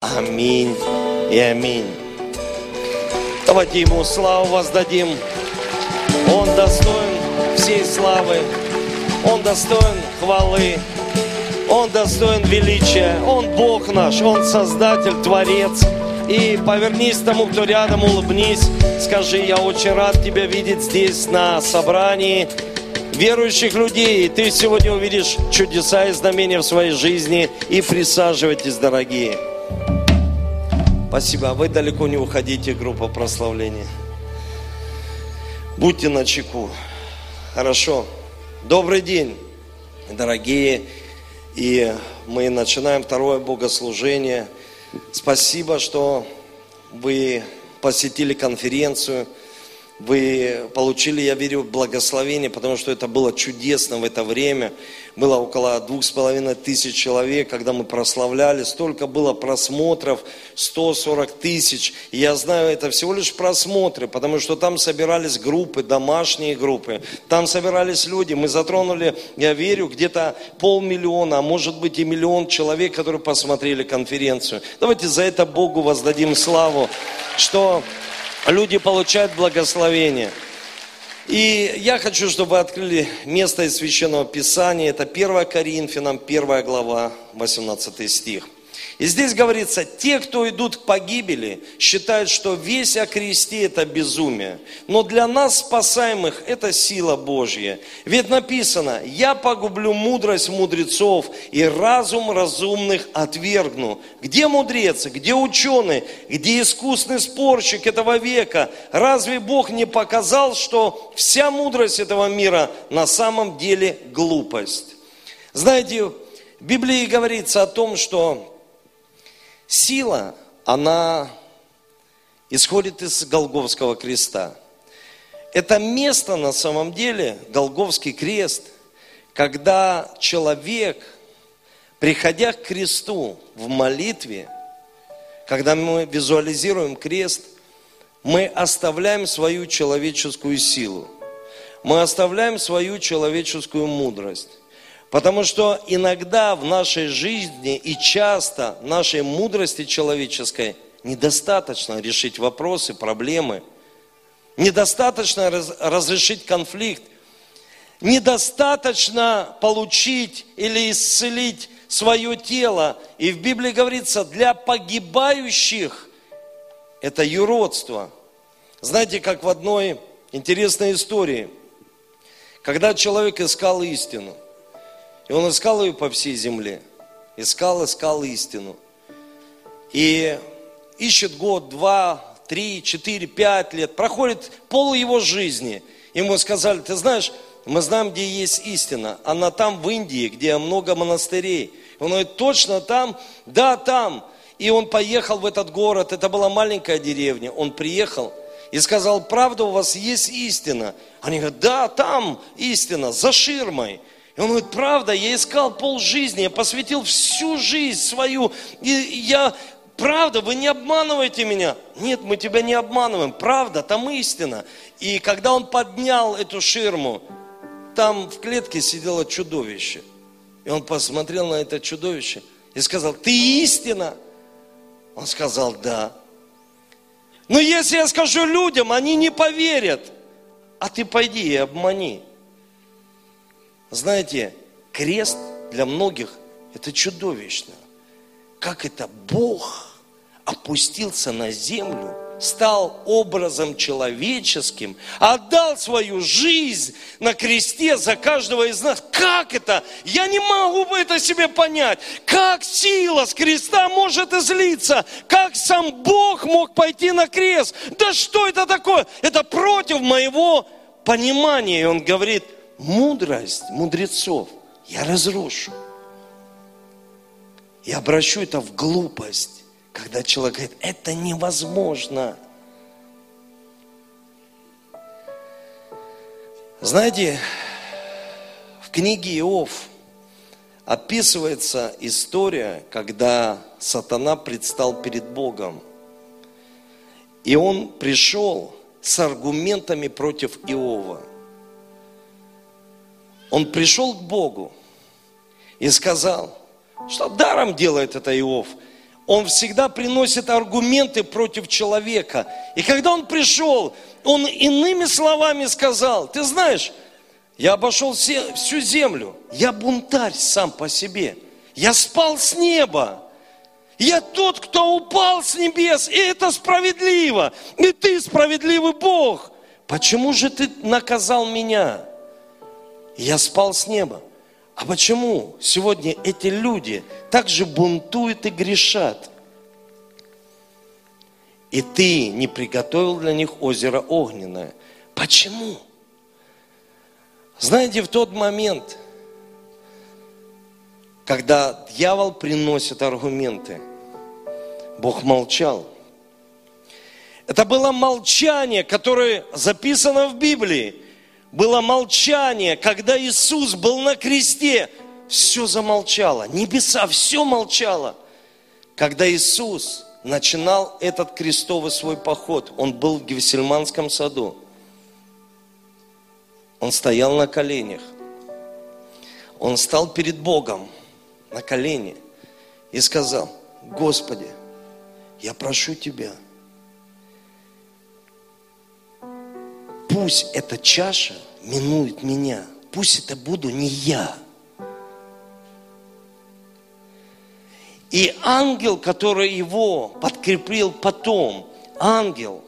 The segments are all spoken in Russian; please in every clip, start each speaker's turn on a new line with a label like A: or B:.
A: Аминь и аминь. Давайте Ему славу воздадим. Он достоин всей славы. Он достоин хвалы. Он достоин величия. Он Бог наш. Он Создатель, Творец. И повернись тому, кто рядом, улыбнись. Скажи, я очень рад тебя видеть здесь на собрании верующих людей. И ты сегодня увидишь чудеса и знамения в своей жизни. И присаживайтесь, дорогие. Спасибо. А вы далеко не уходите, группа прославления. Будьте на чеку. Хорошо. Добрый день, дорогие. И мы начинаем второе богослужение. Спасибо, что вы посетили конференцию. Вы получили, я верю, благословение, потому что это было чудесно в это время. Было около двух с половиной тысяч человек, когда мы прославляли. Столько было просмотров, 140 тысяч. И я знаю, это всего лишь просмотры, потому что там собирались группы, домашние группы. Там собирались люди. Мы затронули, я верю, где-то полмиллиона, а может быть и миллион человек, которые посмотрели конференцию. Давайте за это Богу воздадим славу, что люди получают благословение. И я хочу, чтобы вы открыли место из Священного Писания. Это 1 Коринфянам, 1 глава, 18 стих. И здесь говорится, те, кто идут к погибели, считают, что весь о кресте это безумие. Но для нас, спасаемых, это сила Божья. Ведь написано, я погублю мудрость мудрецов и разум разумных отвергну. Где мудрец, где ученый, где искусный спорщик этого века? Разве Бог не показал, что вся мудрость этого мира на самом деле глупость? Знаете, в Библии говорится о том, что Сила, она исходит из Голговского креста. Это место на самом деле, Голговский крест, когда человек, приходя к кресту в молитве, когда мы визуализируем крест, мы оставляем свою человеческую силу. Мы оставляем свою человеческую мудрость. Потому что иногда в нашей жизни и часто нашей мудрости человеческой недостаточно решить вопросы, проблемы. Недостаточно раз, разрешить конфликт. Недостаточно получить или исцелить свое тело. И в Библии говорится, для погибающих это юродство. Знаете, как в одной интересной истории, когда человек искал истину – и он искал ее по всей земле. Искал, искал истину. И ищет год, два, три, четыре, пять лет. Проходит пол его жизни. Ему сказали, ты знаешь, мы знаем, где есть истина. Она там, в Индии, где много монастырей. Он говорит, точно там? Да, там. И он поехал в этот город. Это была маленькая деревня. Он приехал и сказал, правда, у вас есть истина? Они говорят, да, там истина, за ширмой. И он говорит, правда, я искал пол жизни, я посвятил всю жизнь свою, и я, правда, вы не обманываете меня. Нет, мы тебя не обманываем, правда, там истина. И когда он поднял эту ширму, там в клетке сидело чудовище. И он посмотрел на это чудовище и сказал, ты истина? Он сказал, да. Но если я скажу людям, они не поверят. А ты пойди и обмани. Знаете, крест для многих это чудовищно. Как это Бог опустился на землю, стал образом человеческим, отдал свою жизнь на кресте за каждого из нас. Как это? Я не могу это себе понять. Как сила с креста может излиться? Как сам Бог мог пойти на крест? Да что это такое? Это против моего понимания. И он говорит – мудрость мудрецов я разрушу. И обращу это в глупость, когда человек говорит, это невозможно. Знаете, в книге Иов описывается история, когда сатана предстал перед Богом. И он пришел с аргументами против Иова – он пришел к Богу и сказал, что даром делает это Иов. он всегда приносит аргументы против человека. И когда он пришел, он иными словами сказал, ты знаешь, я обошел все, всю землю, я бунтарь сам по себе, я спал с неба, я тот, кто упал с небес, и это справедливо, и ты справедливый Бог. Почему же ты наказал меня? Я спал с неба. А почему сегодня эти люди также бунтуют и грешат? И ты не приготовил для них озеро огненное. Почему? Знаете, в тот момент, когда дьявол приносит аргументы, Бог молчал. Это было молчание, которое записано в Библии было молчание, когда Иисус был на кресте, все замолчало, небеса, все молчало. Когда Иисус начинал этот крестовый свой поход, он был в Гевсельманском саду. Он стоял на коленях. Он стал перед Богом на колени и сказал, Господи, я прошу Тебя – пусть эта чаша минует меня. Пусть это буду не я. И ангел, который его подкрепил потом, ангел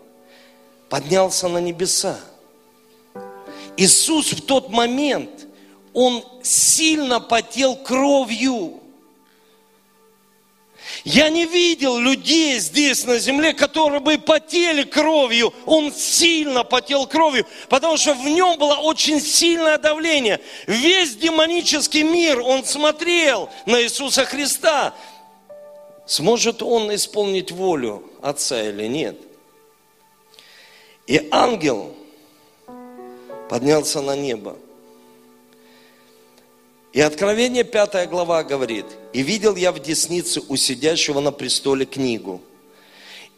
A: поднялся на небеса. Иисус в тот момент, он сильно потел кровью. Я не видел людей здесь на земле, которые бы потели кровью. Он сильно потел кровью, потому что в нем было очень сильное давление. Весь демонический мир, он смотрел на Иисуса Христа. Сможет он исполнить волю Отца или нет? И ангел поднялся на небо. И Откровение 5 глава говорит, «И видел я в деснице у сидящего на престоле книгу,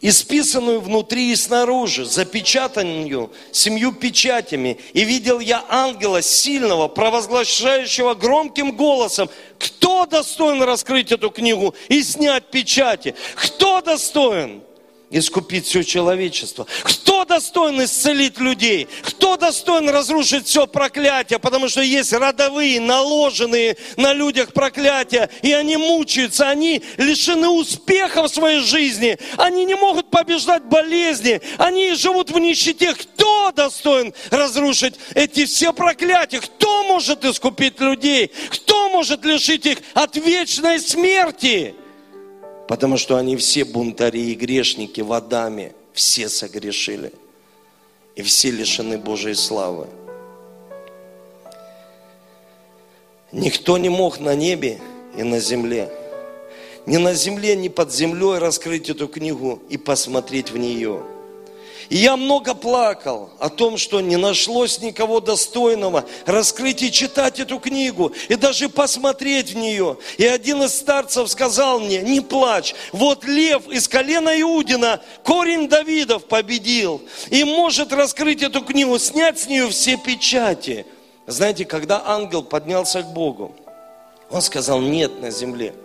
A: исписанную внутри и снаружи, запечатанную семью печатями. И видел я ангела сильного, провозглашающего громким голосом, кто достоин раскрыть эту книгу и снять печати? Кто достоин? Искупить все человечество? Кто достоин исцелить людей? Кто достоин разрушить все проклятие? Потому что есть родовые, наложенные на людях проклятия, и они мучаются, они лишены успеха в своей жизни, они не могут побеждать болезни, они живут в нищете. Кто достоин разрушить эти все проклятия? Кто может искупить людей? Кто может лишить их от вечной смерти? Потому что они все бунтари и грешники в Адаме, все согрешили. И все лишены Божьей славы. Никто не мог на небе и на земле, ни на земле, ни под землей раскрыть эту книгу и посмотреть в нее – и я много плакал о том, что не нашлось никого достойного раскрыть и читать эту книгу, и даже посмотреть в нее. И один из старцев сказал мне, не плачь, вот лев из колена Иудина, корень Давидов победил, и может раскрыть эту книгу, снять с нее все печати. Знаете, когда ангел поднялся к Богу, он сказал, нет на земле.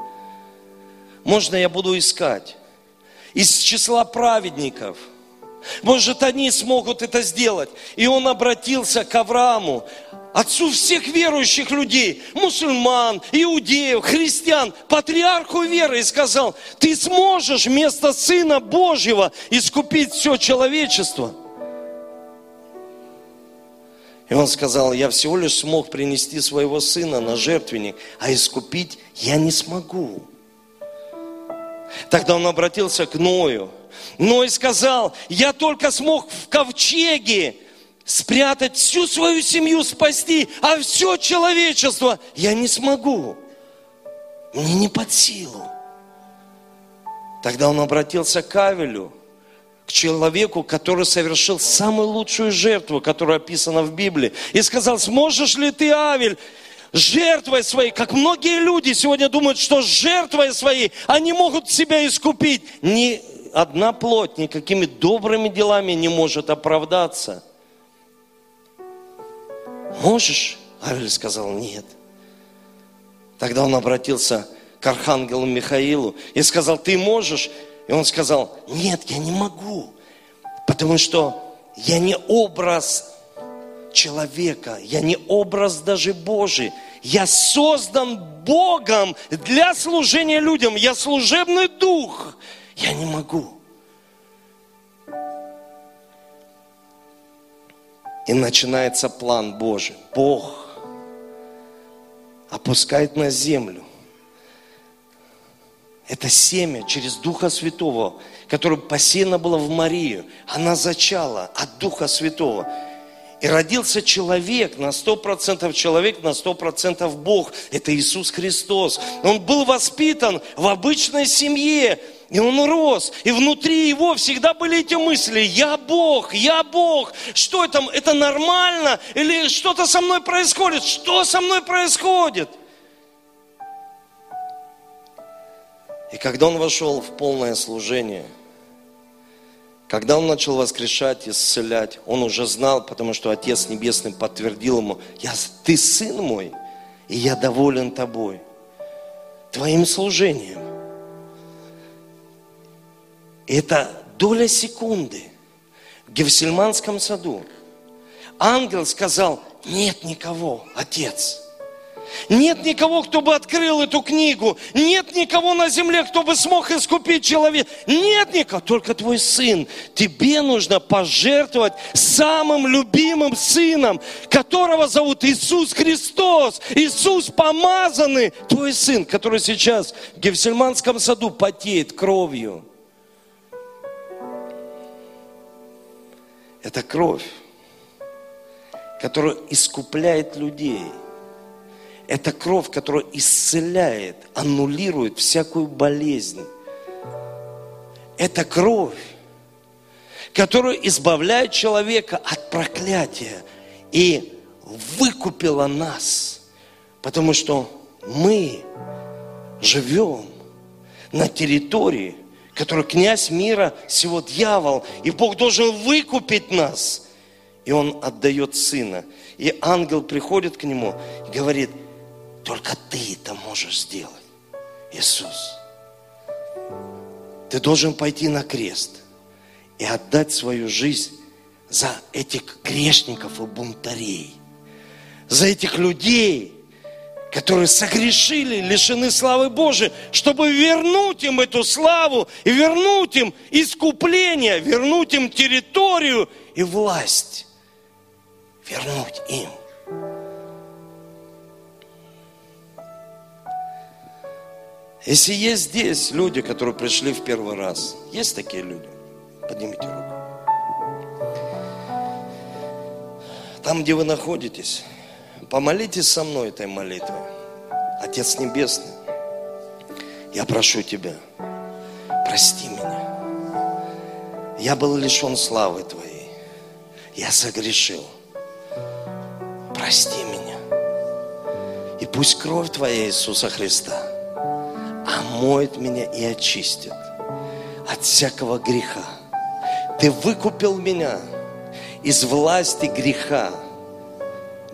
A: Можно я буду искать из числа праведников – может, они смогут это сделать. И он обратился к Аврааму, отцу всех верующих людей, мусульман, иудеев, христиан, патриарху веры, и сказал, ты сможешь вместо Сына Божьего искупить все человечество. И он сказал, я всего лишь смог принести своего сына на жертвенник, а искупить я не смогу. Тогда он обратился к Ною, но и сказал, я только смог в ковчеге спрятать всю свою семью, спасти, а все человечество я не смогу. Мне не под силу. Тогда он обратился к Авелю, к человеку, который совершил самую лучшую жертву, которая описана в Библии, и сказал, сможешь ли ты, Авель, жертвой своей, как многие люди сегодня думают, что жертвой своей они могут себя искупить. Не одна плоть никакими добрыми делами не может оправдаться. Можешь? Авель сказал, нет. Тогда он обратился к архангелу Михаилу и сказал, ты можешь? И он сказал, нет, я не могу, потому что я не образ человека, я не образ даже Божий. Я создан Богом для служения людям. Я служебный дух. Я не могу. И начинается план Божий. Бог опускает на землю это семя через Духа Святого, которое посеяно было в Марию. Она зачала от Духа Святого. И родился человек, на сто процентов человек, на сто процентов Бог. Это Иисус Христос. Он был воспитан в обычной семье. И он рос, и внутри его всегда были эти мысли, я Бог, я Бог, что это, это нормально, или что-то со мной происходит, что со мной происходит? И когда он вошел в полное служение – когда он начал воскрешать, исцелять, он уже знал, потому что Отец Небесный подтвердил ему, я, ты сын мой, и я доволен тобой, твоим служением. Это доля секунды в Гефсельманском саду. Ангел сказал, нет никого, Отец. Нет никого, кто бы открыл эту книгу. Нет никого на земле, кто бы смог искупить человека. Нет никого, только твой сын. Тебе нужно пожертвовать самым любимым сыном, которого зовут Иисус Христос. Иисус помазанный. Твой сын, который сейчас в Гефсельманском саду потеет кровью. Это кровь, которая искупляет людей – это кровь, которая исцеляет, аннулирует всякую болезнь. Это кровь, которая избавляет человека от проклятия и выкупила нас. Потому что мы живем на территории, которую князь мира, всего дьявол, и Бог должен выкупить нас. И он отдает сына. И ангел приходит к нему и говорит – только ты это можешь сделать, Иисус. Ты должен пойти на крест и отдать свою жизнь за этих грешников и бунтарей, за этих людей, которые согрешили, лишены славы Божией, чтобы вернуть им эту славу и вернуть им искупление, вернуть им территорию и власть. Вернуть им. Если есть здесь люди, которые пришли в первый раз, есть такие люди? Поднимите руку. Там, где вы находитесь, помолитесь со мной этой молитвой. Отец Небесный, я прошу Тебя, прости меня. Я был лишен славы Твоей. Я согрешил. Прости меня. И пусть кровь Твоя Иисуса Христа – омоет меня и очистит от всякого греха. Ты выкупил меня из власти греха,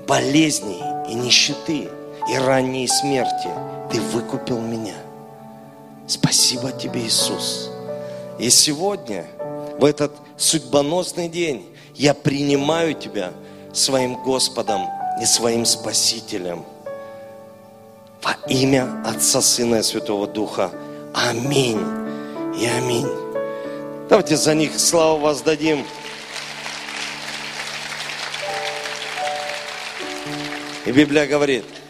A: болезней и нищеты, и ранней смерти. Ты выкупил меня. Спасибо тебе, Иисус. И сегодня, в этот судьбоносный день, я принимаю Тебя своим Господом и своим Спасителем – во имя Отца, Сына и Святого Духа. Аминь и аминь. Давайте за них славу воздадим. И Библия говорит –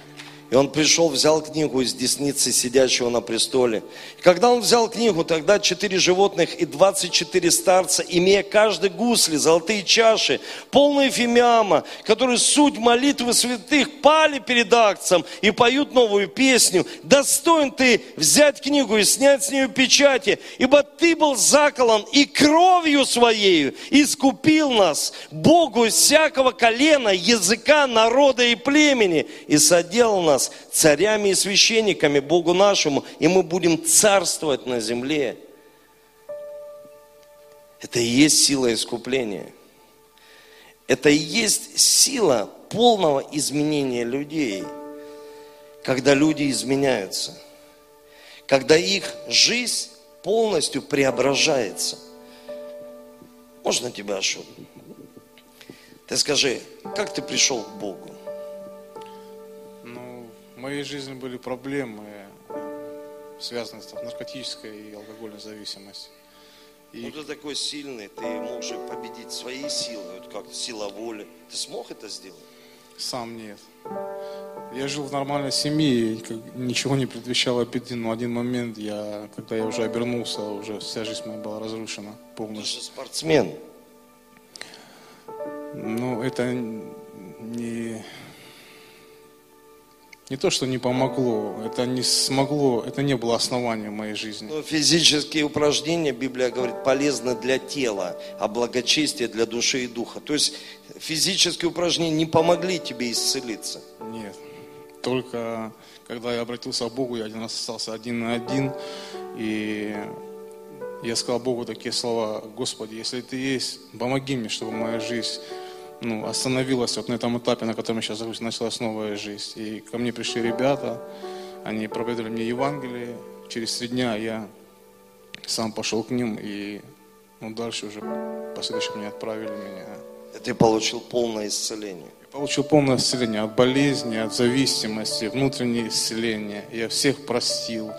A: и он пришел, взял книгу из десницы сидящего на престоле. И когда он взял книгу, тогда четыре животных и двадцать четыре старца, имея каждый гусли, золотые чаши, полные фимиама, которые суть молитвы святых, пали перед акцем и поют новую песню. Достоин ты взять книгу и снять с нее печати, ибо ты был заколон и кровью своею искупил нас, Богу всякого колена, языка, народа и племени, и соделал нас нас царями и священниками Богу нашему, и мы будем царствовать на земле. Это и есть сила искупления. Это и есть сила полного изменения людей, когда люди изменяются. когда их жизнь полностью преображается. Можно тебя ошибку? Ты скажи, как ты пришел к Богу?
B: Ну, в моей жизни были проблемы, связанные с наркотической и алкогольной зависимостью.
A: Ну,
B: И
A: ты такой сильный, ты мог же победить своей силой, вот как сила воли. Ты смог это сделать?
B: сам нет. Я жил в нормальной семье, и ничего не предвещало беды, но один момент, я, когда я уже обернулся, уже вся жизнь моя была разрушена
A: Ты
B: полностью.
A: же спортсмен.
B: Ну, это не, не то, что не помогло, это не смогло, это не было основанием моей жизни.
A: Но физические упражнения, Библия говорит, полезны для тела, а благочестие для души и духа. То есть физические упражнения не помогли тебе исцелиться.
B: Нет. Только когда я обратился к Богу, я один раз остался один на один, и я сказал Богу такие слова, Господи, если Ты есть, помоги мне, чтобы моя жизнь ну, остановилась вот на этом этапе, на котором я сейчас нахожусь, началась новая жизнь. И ко мне пришли ребята, они проповедовали мне Евангелие, через три дня я сам пошел к ним, и ну, дальше уже последующим мне отправили меня
A: И ты получил полное исцеление.
B: я получил полное исцеление от болезни, от зависимости, внутреннее исцеление. Я всех простил.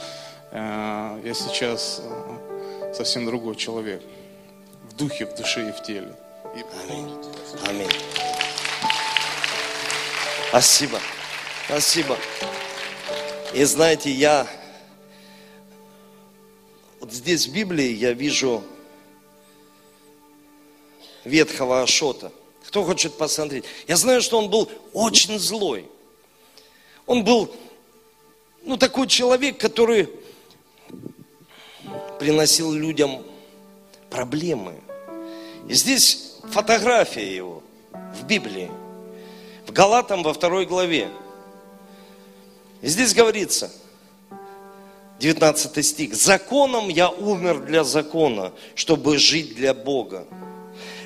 B: Э, Я сейчас э, совсем другой человек. В духе, в душе и в теле. И
A: Аминь. Аминь. Спасибо. Спасибо. И знаете, я вот здесь в Библии я вижу ветхого Ашота. Кто хочет посмотреть? Я знаю, что он был очень злой. Он был, ну, такой человек, который приносил людям проблемы. И здесь фотография его в Библии, в Галатам во второй главе. И здесь говорится, 19 стих, «Законом я умер для закона, чтобы жить для Бога.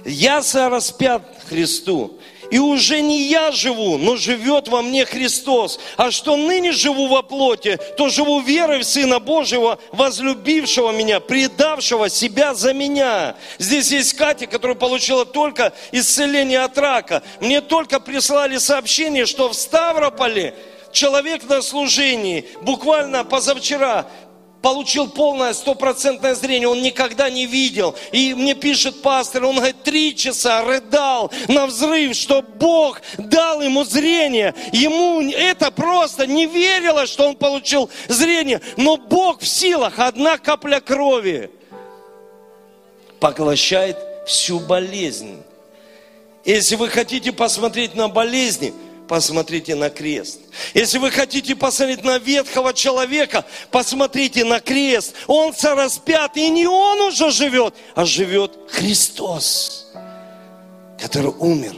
A: Я сораспят Христу, и уже не я живу, но живет во мне Христос. А что ныне живу во плоти, то живу верой в Сына Божьего, возлюбившего меня, предавшего себя за меня. Здесь есть Катя, которая получила только исцеление от рака. Мне только прислали сообщение, что в Ставрополе человек на служении, буквально позавчера, получил полное стопроцентное зрение, он никогда не видел. И мне пишет пастор, он говорит, три часа рыдал на взрыв, что Бог дал ему зрение. Ему это просто не верилось, что он получил зрение. Но Бог в силах, одна капля крови поглощает всю болезнь. Если вы хотите посмотреть на болезни, посмотрите на крест. Если вы хотите посмотреть на ветхого человека, посмотрите на крест. Он сораспят, и не он уже живет, а живет Христос, который умер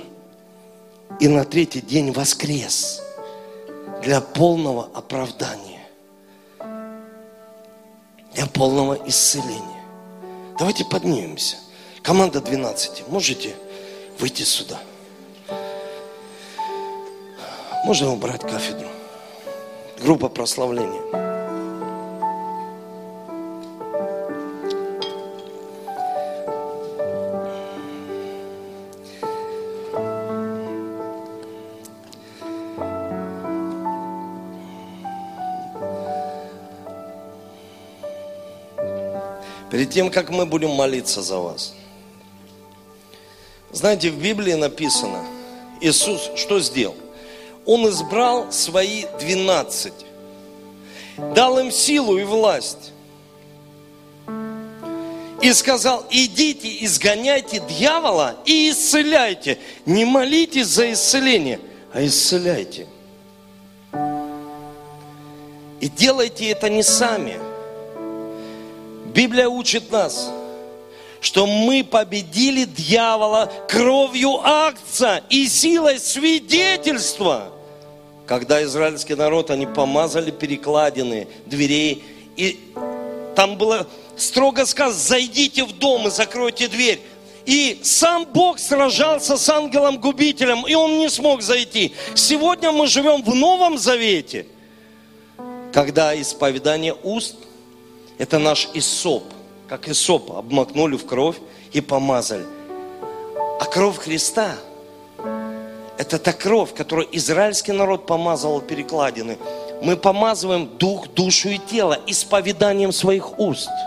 A: и на третий день воскрес для полного оправдания, для полного исцеления. Давайте поднимемся. Команда 12, можете выйти сюда? Можно убрать кафедру? Группа прославления. Перед тем, как мы будем молиться за вас. Знаете, в Библии написано, Иисус что сделал? Он избрал свои двенадцать, дал им силу и власть. И сказал, идите, изгоняйте дьявола и исцеляйте. Не молитесь за исцеление, а исцеляйте. И делайте это не сами. Библия учит нас, что мы победили дьявола кровью акца и силой свидетельства. Когда израильский народ, они помазали перекладины дверей, и там было строго сказано, зайдите в дом и закройте дверь. И сам Бог сражался с ангелом-губителем, и он не смог зайти. Сегодня мы живем в Новом Завете, когда исповедание уст Это наш Исоп. Как Исоп обмакнули в кровь и помазали. А кровь Христа – это та кровь, которую израильский народ помазывал перекладины. Мы помазываем дух, душу и тело исповеданием своих уст –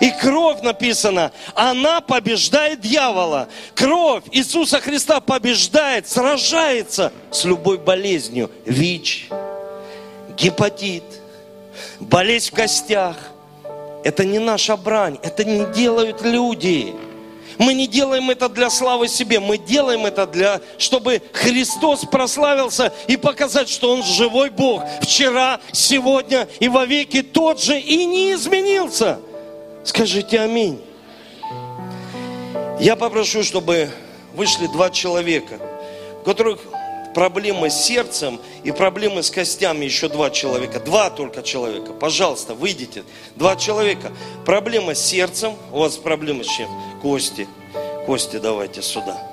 A: и кровь написана, она побеждает дьявола. Кровь Иисуса Христа побеждает, сражается с любой болезнью. ВИЧ, гепатит, болезнь в костях. Это не наша брань, это не делают люди. Мы не делаем это для славы себе, мы делаем это для, чтобы Христос прославился и показать, что Он живой Бог. Вчера, сегодня и вовеки тот же и не изменился. Скажите аминь. Я попрошу, чтобы вышли два человека, у которых проблемы с сердцем и проблемы с костями еще два человека. Два только человека. Пожалуйста, выйдите. Два человека. Проблема с сердцем. У вас проблемы с чем? Кости. Кости давайте сюда.